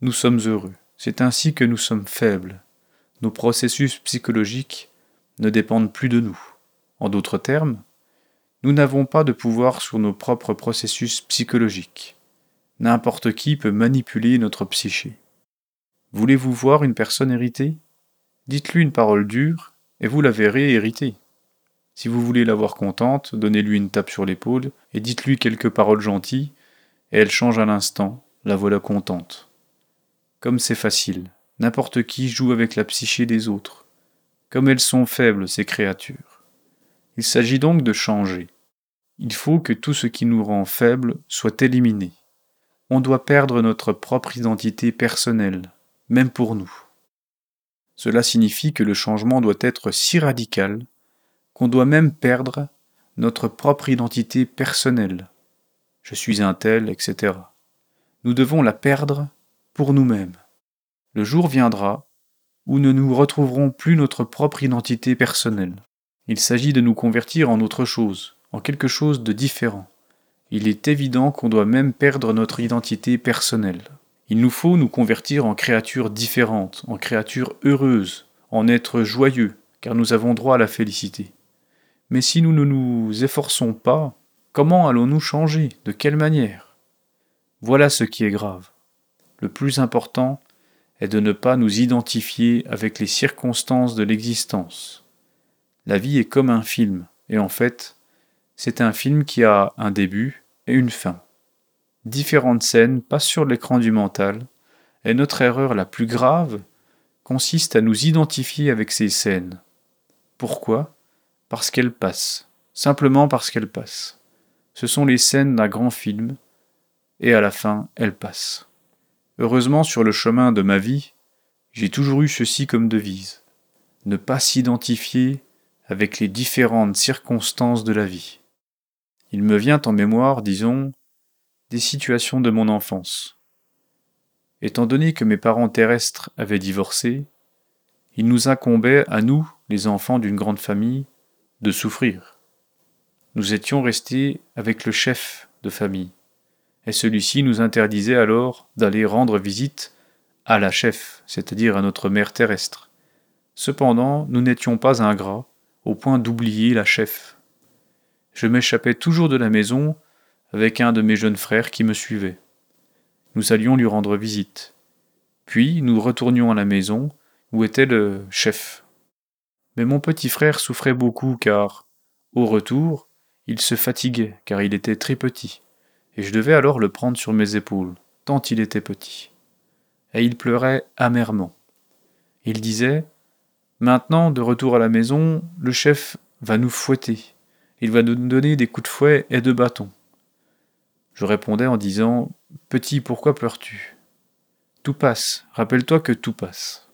[SPEAKER 1] nous sommes heureux. C'est ainsi que nous sommes faibles. Nos processus psychologiques ne dépendent plus de nous. En d'autres termes, nous n'avons pas de pouvoir sur nos propres processus psychologiques. N'importe qui peut manipuler notre psyché. Voulez-vous voir une personne héritée? Dites-lui une parole dure, et vous la verrez héritée. Si vous voulez la voir contente, donnez-lui une tape sur l'épaule, et dites-lui quelques paroles gentilles, et elle change à l'instant, la voilà contente. Comme c'est facile, n'importe qui joue avec la psyché des autres. Comme elles sont faibles, ces créatures. Il s'agit donc de changer. Il faut que tout ce qui nous rend faibles soit éliminé on doit perdre notre propre identité personnelle, même pour nous. Cela signifie que le changement doit être si radical qu'on doit même perdre notre propre identité personnelle. Je suis un tel, etc. Nous devons la perdre pour nous-mêmes. Le jour viendra où nous ne retrouverons plus notre propre identité personnelle. Il s'agit de nous convertir en autre chose, en quelque chose de différent il est évident qu'on doit même perdre notre identité personnelle. Il nous faut nous convertir en créatures différentes, en créatures heureuses, en êtres joyeux, car nous avons droit à la félicité. Mais si nous ne nous efforçons pas, comment allons-nous changer? De quelle manière? Voilà ce qui est grave. Le plus important est de ne pas nous identifier avec les circonstances de l'existence. La vie est comme un film, et en fait, c'est un film qui a un début, et une fin. Différentes scènes passent sur l'écran du mental, et notre erreur la plus grave consiste à nous identifier avec ces scènes. Pourquoi? Parce qu'elles passent, simplement parce qu'elles passent. Ce sont les scènes d'un grand film, et à la fin, elles passent. Heureusement, sur le chemin de ma vie, j'ai toujours eu ceci comme devise ne pas s'identifier avec les différentes circonstances de la vie il me vient en mémoire, disons, des situations de mon enfance. Étant donné que mes parents terrestres avaient divorcé, il nous incombait, à nous, les enfants d'une grande famille, de souffrir. Nous étions restés avec le chef de famille, et celui-ci nous interdisait alors d'aller rendre visite à la chef, c'est-à-dire à notre mère terrestre. Cependant, nous n'étions pas ingrats, au point d'oublier la chef je m'échappais toujours de la maison avec un de mes jeunes frères qui me suivait. Nous allions lui rendre visite. Puis nous retournions à la maison où était le chef. Mais mon petit frère souffrait beaucoup car, au retour, Il se fatiguait, car il était très petit, et je devais alors le prendre sur mes épaules, tant il était petit. Et il pleurait amèrement. Il disait Maintenant, de retour à la maison, le chef va nous fouetter. Il va nous donner des coups de fouet et de bâton. Je répondais en disant Petit, pourquoi pleures-tu Tout passe, rappelle-toi que tout passe.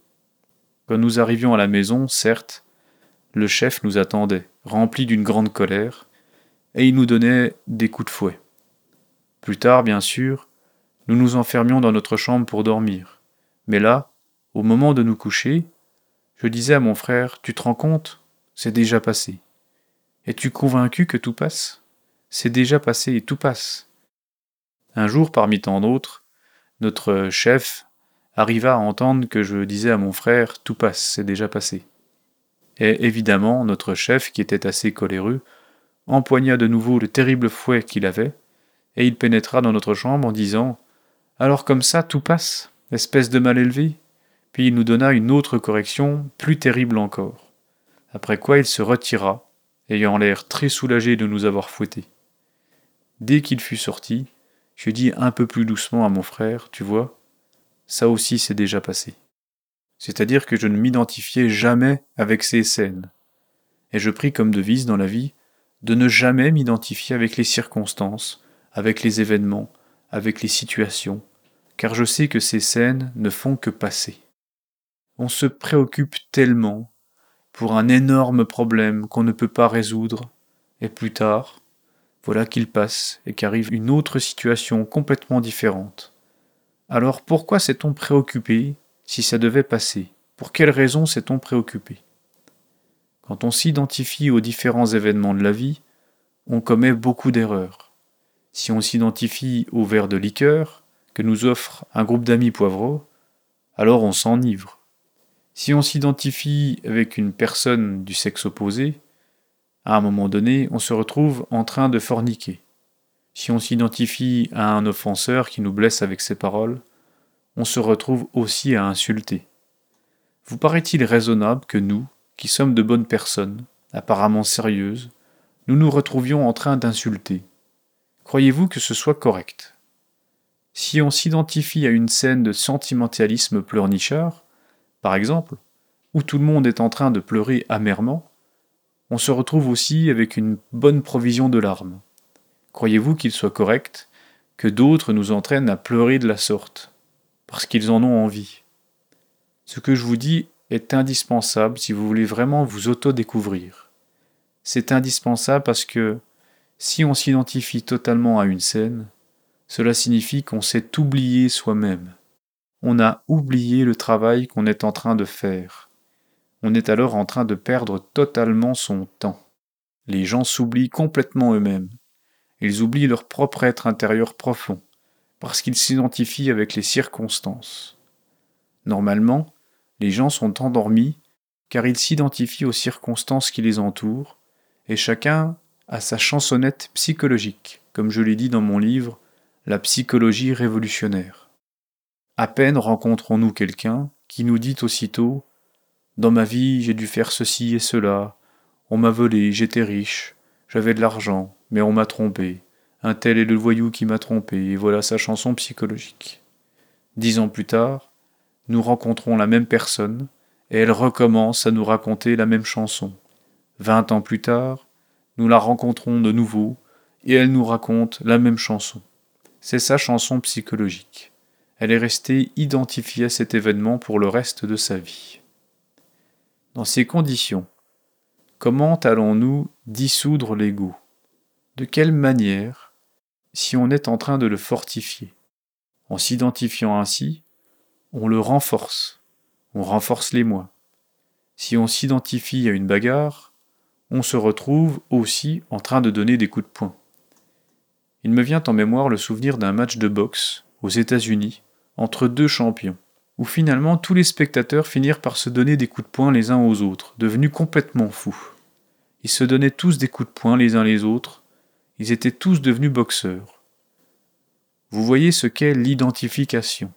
[SPEAKER 1] Quand nous arrivions à la maison, certes, le chef nous attendait, rempli d'une grande colère, et il nous donnait des coups de fouet. Plus tard, bien sûr, nous nous enfermions dans notre chambre pour dormir. Mais là, au moment de nous coucher, je disais à mon frère, Tu te rends compte C'est déjà passé. Es-tu convaincu que tout passe? C'est déjà passé et tout passe. Un jour, parmi tant d'autres, notre chef arriva à entendre que je disais à mon frère Tout passe, c'est déjà passé. Et évidemment, notre chef, qui était assez coléreux, empoigna de nouveau le terrible fouet qu'il avait, et il pénétra dans notre chambre en disant Alors comme ça, tout passe, espèce de mal élevé Puis il nous donna une autre correction, plus terrible encore. Après quoi il se retira, ayant l'air très soulagé de nous avoir fouettés. Dès qu'il fut sorti, je dis un peu plus doucement à mon frère, tu vois, ça aussi c'est déjà passé. C'est-à-dire que je ne m'identifiais jamais avec ces scènes. Et je pris comme devise dans la vie de ne jamais m'identifier avec les circonstances, avec les événements, avec les situations, car je sais que ces scènes ne font que passer. On se préoccupe tellement pour un énorme problème qu'on ne peut pas résoudre, et plus tard, voilà qu'il passe et qu'arrive une autre situation complètement différente. Alors pourquoi s'est-on préoccupé si ça devait passer Pour quelles raisons s'est-on préoccupé? Quand on s'identifie aux différents événements de la vie, on commet beaucoup d'erreurs. Si on s'identifie au verre de liqueur que nous offre un groupe d'amis poivreaux, alors on s'enivre. Si on s'identifie avec une personne du sexe opposé, à un moment donné, on se retrouve en train de forniquer. Si on s'identifie à un offenseur qui nous blesse avec ses paroles, on se retrouve aussi à insulter. Vous paraît-il raisonnable que nous, qui sommes de bonnes personnes, apparemment sérieuses, nous nous retrouvions en train d'insulter Croyez-vous que ce soit correct? Si on s'identifie à une scène de sentimentalisme pleurnichard, par exemple, où tout le monde est en train de pleurer amèrement, on se retrouve aussi avec une bonne provision de larmes. Croyez-vous qu'il soit correct que d'autres nous entraînent à pleurer de la sorte, parce qu'ils en ont envie Ce que je vous dis est indispensable si vous voulez vraiment vous auto-découvrir. C'est indispensable parce que si on s'identifie totalement à une scène, cela signifie qu'on s'est oublié soi-même. On a oublié le travail qu'on est en train de faire. On est alors en train de perdre totalement son temps. Les gens s'oublient complètement eux-mêmes. Ils oublient leur propre être intérieur profond, parce qu'ils s'identifient avec les circonstances. Normalement, les gens sont endormis car ils s'identifient aux circonstances qui les entourent, et chacun a sa chansonnette psychologique, comme je l'ai dit dans mon livre La psychologie révolutionnaire. À peine rencontrons-nous quelqu'un qui nous dit aussitôt Dans ma vie j'ai dû faire ceci et cela, on m'a volé, j'étais riche, j'avais de l'argent, mais on m'a trompé. Un tel est le voyou qui m'a trompé, et voilà sa chanson psychologique. Dix ans plus tard, nous rencontrons la même personne, et elle recommence à nous raconter la même chanson. Vingt ans plus tard, nous la rencontrons de nouveau, et elle nous raconte la même chanson. C'est sa chanson psychologique. Elle est restée identifiée à cet événement pour le reste de sa vie. Dans ces conditions, comment allons-nous dissoudre l'ego? De quelle manière si on est en train de le fortifier En s'identifiant ainsi, on le renforce, on renforce les moi. Si on s'identifie à une bagarre, on se retrouve aussi en train de donner des coups de poing. Il me vient en mémoire le souvenir d'un match de boxe aux États-Unis entre deux champions, où finalement tous les spectateurs finirent par se donner des coups de poing les uns aux autres, devenus complètement fous. Ils se donnaient tous des coups de poing les uns les autres, ils étaient tous devenus boxeurs. Vous voyez ce qu'est l'identification.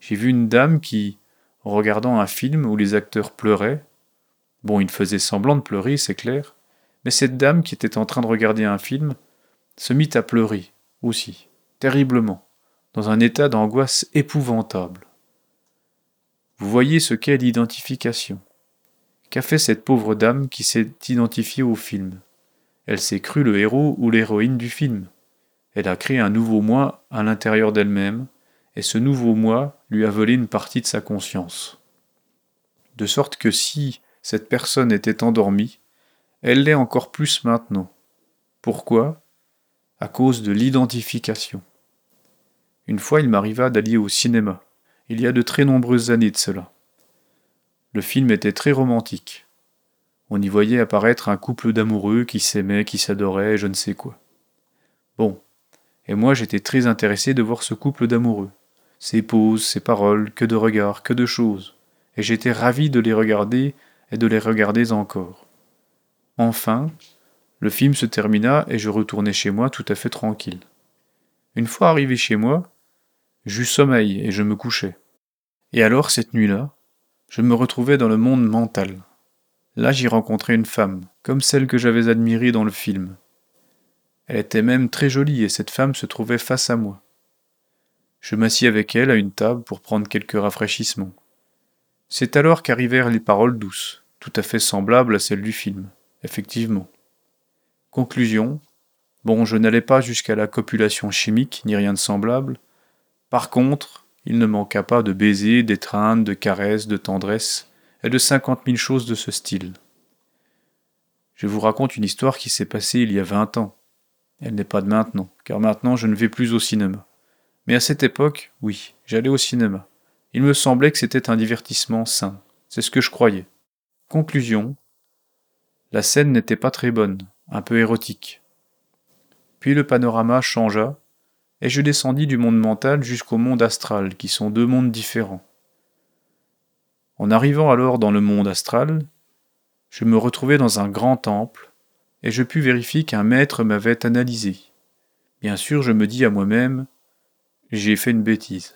[SPEAKER 1] J'ai vu une dame qui, en regardant un film où les acteurs pleuraient, bon, ils faisaient semblant de pleurer, c'est clair, Mais cette dame qui était en train de regarder un film se mit à pleurer, aussi, terriblement, dans un état d'angoisse épouvantable. Vous voyez ce qu'est l'identification. Qu'a fait cette pauvre dame qui s'est identifiée au film? Elle s'est crue le héros ou l'héroïne du film. Elle a créé un nouveau moi à l'intérieur d'elle-même, et ce nouveau moi lui a volé une partie de sa conscience. De sorte que si cette personne était endormie, elle l'est encore plus maintenant. Pourquoi? À cause de l'identification. Une fois, il m'arriva d'aller au cinéma, il y a de très nombreuses années de cela. Le film était très romantique. On y voyait apparaître un couple d'amoureux qui s'aimaient, qui s'adoraient, je ne sais quoi. Bon, et moi j'étais très intéressé de voir ce couple d'amoureux. Ses poses, ses paroles, que de regards, que de choses. Et j'étais ravi de les regarder et de les regarder encore. Enfin, le film se termina et je retournai chez moi tout à fait tranquille. Une fois arrivé chez moi, j'eus sommeil et je me couchai. Et alors, cette nuit-là, je me retrouvais dans le monde mental. Là, j'y rencontrai une femme, comme celle que j'avais admirée dans le film. Elle était même très jolie et cette femme se trouvait face à moi. Je m'assis avec elle à une table pour prendre quelques rafraîchissements. C'est alors qu'arrivèrent les paroles douces, tout à fait semblables à celles du film, effectivement. Conclusion. Bon, je n'allais pas jusqu'à la copulation chimique, ni rien de semblable. Par contre, il ne manqua pas de baisers, d'étreintes, de caresses, de tendresses, et de cinquante mille choses de ce style. Je vous raconte une histoire qui s'est passée il y a vingt ans. Elle n'est pas de maintenant, car maintenant je ne vais plus au cinéma. Mais à cette époque, oui, j'allais au cinéma. Il me semblait que c'était un divertissement sain. C'est ce que je croyais. Conclusion. La scène n'était pas très bonne, un peu érotique. Puis le panorama changea, et je descendis du monde mental jusqu'au monde astral, qui sont deux mondes différents. En arrivant alors dans le monde astral, je me retrouvai dans un grand temple, et je pus vérifier qu'un maître m'avait analysé. Bien sûr, je me dis à moi-même, j'ai fait une bêtise.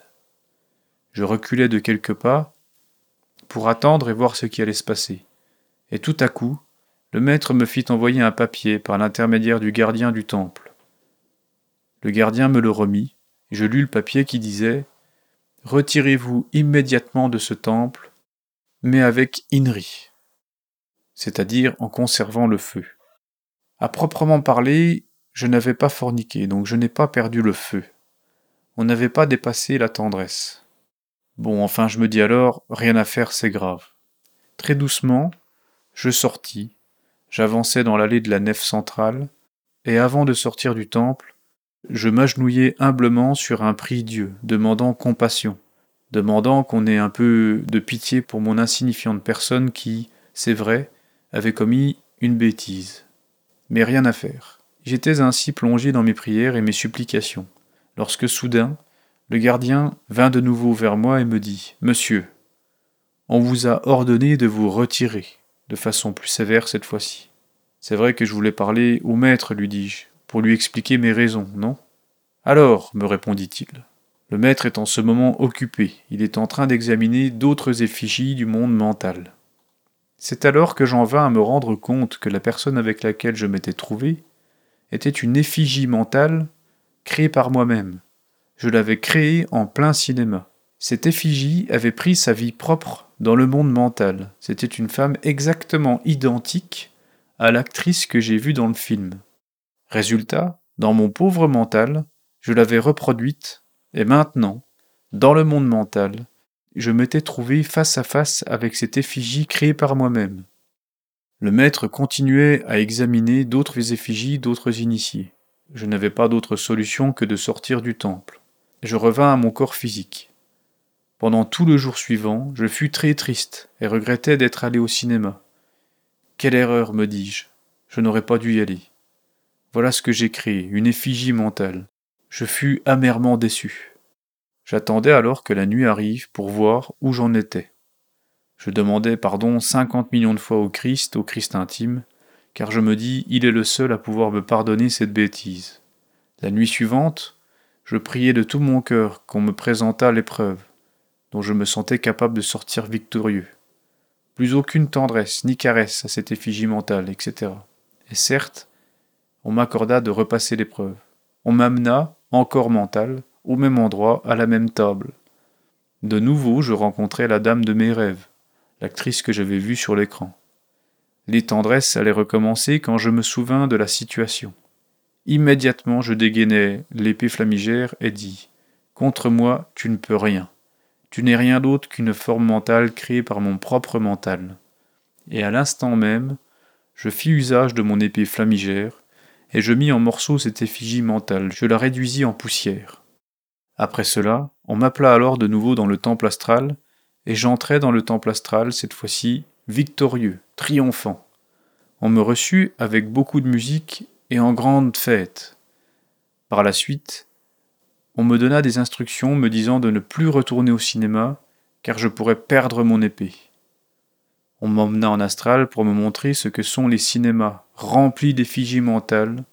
[SPEAKER 1] Je reculai de quelques pas pour attendre et voir ce qui allait se passer. Et tout à coup, le maître me fit envoyer un papier par l'intermédiaire du gardien du temple. Le gardien me le remit, et je lus le papier qui disait Retirez-vous immédiatement de ce temple, mais avec Inri, c'est-à-dire en conservant le feu. À proprement parler, je n'avais pas forniqué, donc je n'ai pas perdu le feu. On n'avait pas dépassé la tendresse. Bon, enfin, je me dis alors, rien à faire, c'est grave. Très doucement, je sortis, j'avançai dans l'allée de la nef centrale, et avant de sortir du temple, je m'agenouillai humblement sur un prie-dieu, demandant compassion, demandant qu'on ait un peu de pitié pour mon insignifiante personne qui, c'est vrai, avait commis une bêtise mais rien à faire. J'étais ainsi plongé dans mes prières et mes supplications, lorsque soudain, le gardien vint de nouveau vers moi et me dit Monsieur, on vous a ordonné de vous retirer, de façon plus sévère cette fois-ci. C'est vrai que je voulais parler au maître, lui dis-je, pour lui expliquer mes raisons, non? Alors, me répondit-il, le maître est en ce moment occupé, il est en train d'examiner d'autres effigies du monde mental. C'est alors que j'en vins à me rendre compte que la personne avec laquelle je m'étais trouvé était une effigie mentale créée par moi-même. Je l'avais créée en plein cinéma. Cette effigie avait pris sa vie propre dans le monde mental. C'était une femme exactement identique à l'actrice que j'ai vue dans le film. Résultat, dans mon pauvre mental, je l'avais reproduite, et maintenant, dans le monde mental, je m'étais trouvé face à face avec cette effigie créée par moi-même. Le maître continuait à examiner d'autres effigies d'autres initiés. Je n'avais pas d'autre solution que de sortir du temple. Je revins à mon corps physique. Pendant tout le jour suivant, je fus très triste et regrettais d'être allé au cinéma. Quelle erreur, me dis-je. Je, n'aurais pas dû y aller. Voilà ce que j'ai créé, une effigie mentale. Je fus amèrement déçu. J'attendais alors que la nuit arrive pour voir où j'en étais. Je demandais pardon cinquante millions de fois au Christ, au Christ intime, car je me dis, il est le seul à pouvoir me pardonner cette bêtise. La nuit suivante, je priais de tout mon cœur qu'on me présentât l'épreuve, dont je me sentais capable de sortir victorieux. Plus aucune tendresse ni caresse à cette effigie mentale, etc. Et certes, on m'accorda de repasser l'épreuve. On m'amena, encore mental, au même endroit, à la même table. De nouveau, je rencontrai la dame de mes rêves, l'actrice que j'avais vue sur l'écran. Les tendresses allaient recommencer quand je me souvins de la situation. Immédiatement, je dégainai l'épée flamigère et dis Contre moi, tu ne peux rien. Tu n'es rien d'autre qu'une forme mentale créée par mon propre mental. Et à l'instant même, je fis usage de mon épée flamigère, et je mis en morceaux cette effigie mentale, je la réduisis en poussière. Après cela, on m'appela alors de nouveau dans le temple astral, et j'entrai dans le temple astral, cette fois-ci victorieux, triomphant. On me reçut avec beaucoup de musique et en grande fête. Par la suite, on me donna des instructions me disant de ne plus retourner au cinéma, car je pourrais perdre mon épée. On m'emmena en astral pour me montrer ce que sont les cinémas remplis d'effigies mentales,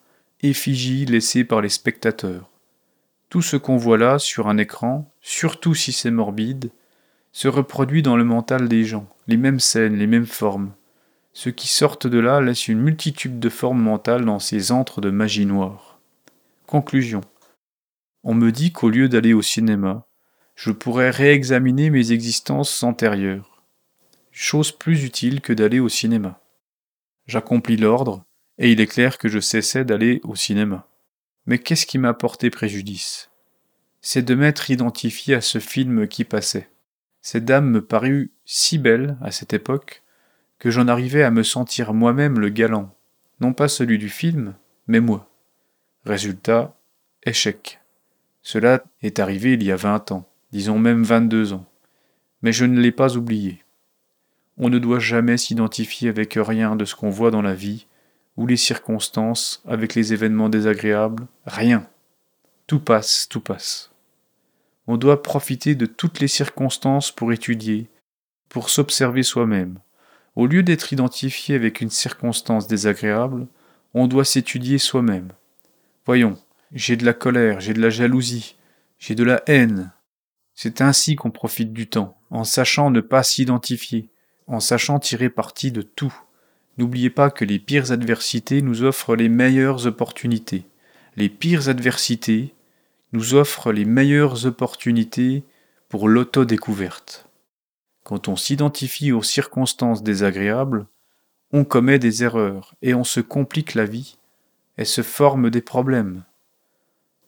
[SPEAKER 1] effigies laissées par les spectateurs. Tout ce qu'on voit là sur un écran, surtout si c'est morbide, se reproduit dans le mental des gens, les mêmes scènes, les mêmes formes. Ceux qui sortent de là laissent une multitude de formes mentales dans ces antres de magie noire. Conclusion. On me dit qu'au lieu d'aller au cinéma, je pourrais réexaminer mes existences antérieures chose plus utile que d'aller au cinéma. J'accomplis l'ordre, et il est clair que je cessais d'aller au cinéma. Mais qu'est-ce qui m'a porté préjudice? C'est de m'être identifié à ce film qui passait. Cette dame me parut si belle à cette époque que j'en arrivais à me sentir moi-même le galant, non pas celui du film, mais moi. Résultat, échec. Cela est arrivé il y a vingt ans, disons même vingt-deux ans, mais je ne l'ai pas oublié. On ne doit jamais s'identifier avec rien de ce qu'on voit dans la vie, ou les circonstances, avec les événements désagréables, rien. Tout passe, tout passe. On doit profiter de toutes les circonstances pour étudier, pour s'observer soi-même. Au lieu d'être identifié avec une circonstance désagréable, on doit s'étudier soi-même. Voyons, j'ai de la colère, j'ai de la jalousie, j'ai de la haine. C'est ainsi qu'on profite du temps, en sachant ne pas s'identifier, en sachant tirer parti de tout. N'oubliez pas que les pires adversités nous offrent les meilleures opportunités. Les pires adversités nous offrent les meilleures opportunités pour l'autodécouverte. Quand on s'identifie aux circonstances désagréables, on commet des erreurs et on se complique la vie et se forme des problèmes.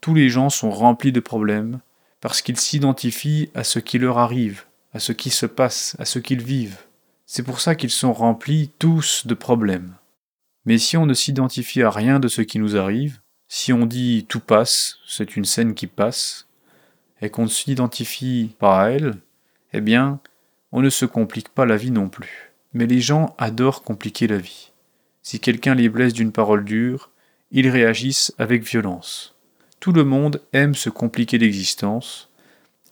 [SPEAKER 1] Tous les gens sont remplis de problèmes parce qu'ils s'identifient à ce qui leur arrive, à ce qui se passe, à ce qu'ils vivent. C'est pour ça qu'ils sont remplis tous de problèmes. Mais si on ne s'identifie à rien de ce qui nous arrive, si on dit tout passe, c'est une scène qui passe, et qu'on ne s'identifie pas à elle, eh bien, on ne se complique pas la vie non plus. Mais les gens adorent compliquer la vie. Si quelqu'un les blesse d'une parole dure, ils réagissent avec violence. Tout le monde aime se compliquer l'existence,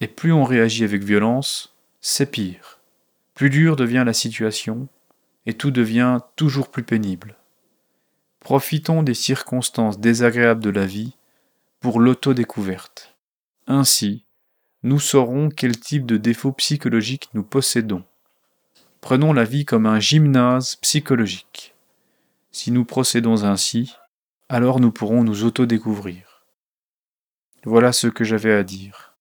[SPEAKER 1] et plus on réagit avec violence, c'est pire. Plus dure devient la situation, et tout devient toujours plus pénible. Profitons des circonstances désagréables de la vie pour l'autodécouverte. Ainsi, nous saurons quel type de défauts psychologiques nous possédons. Prenons la vie comme un gymnase psychologique. Si nous procédons ainsi, alors nous pourrons nous autodécouvrir. Voilà ce que j'avais à dire.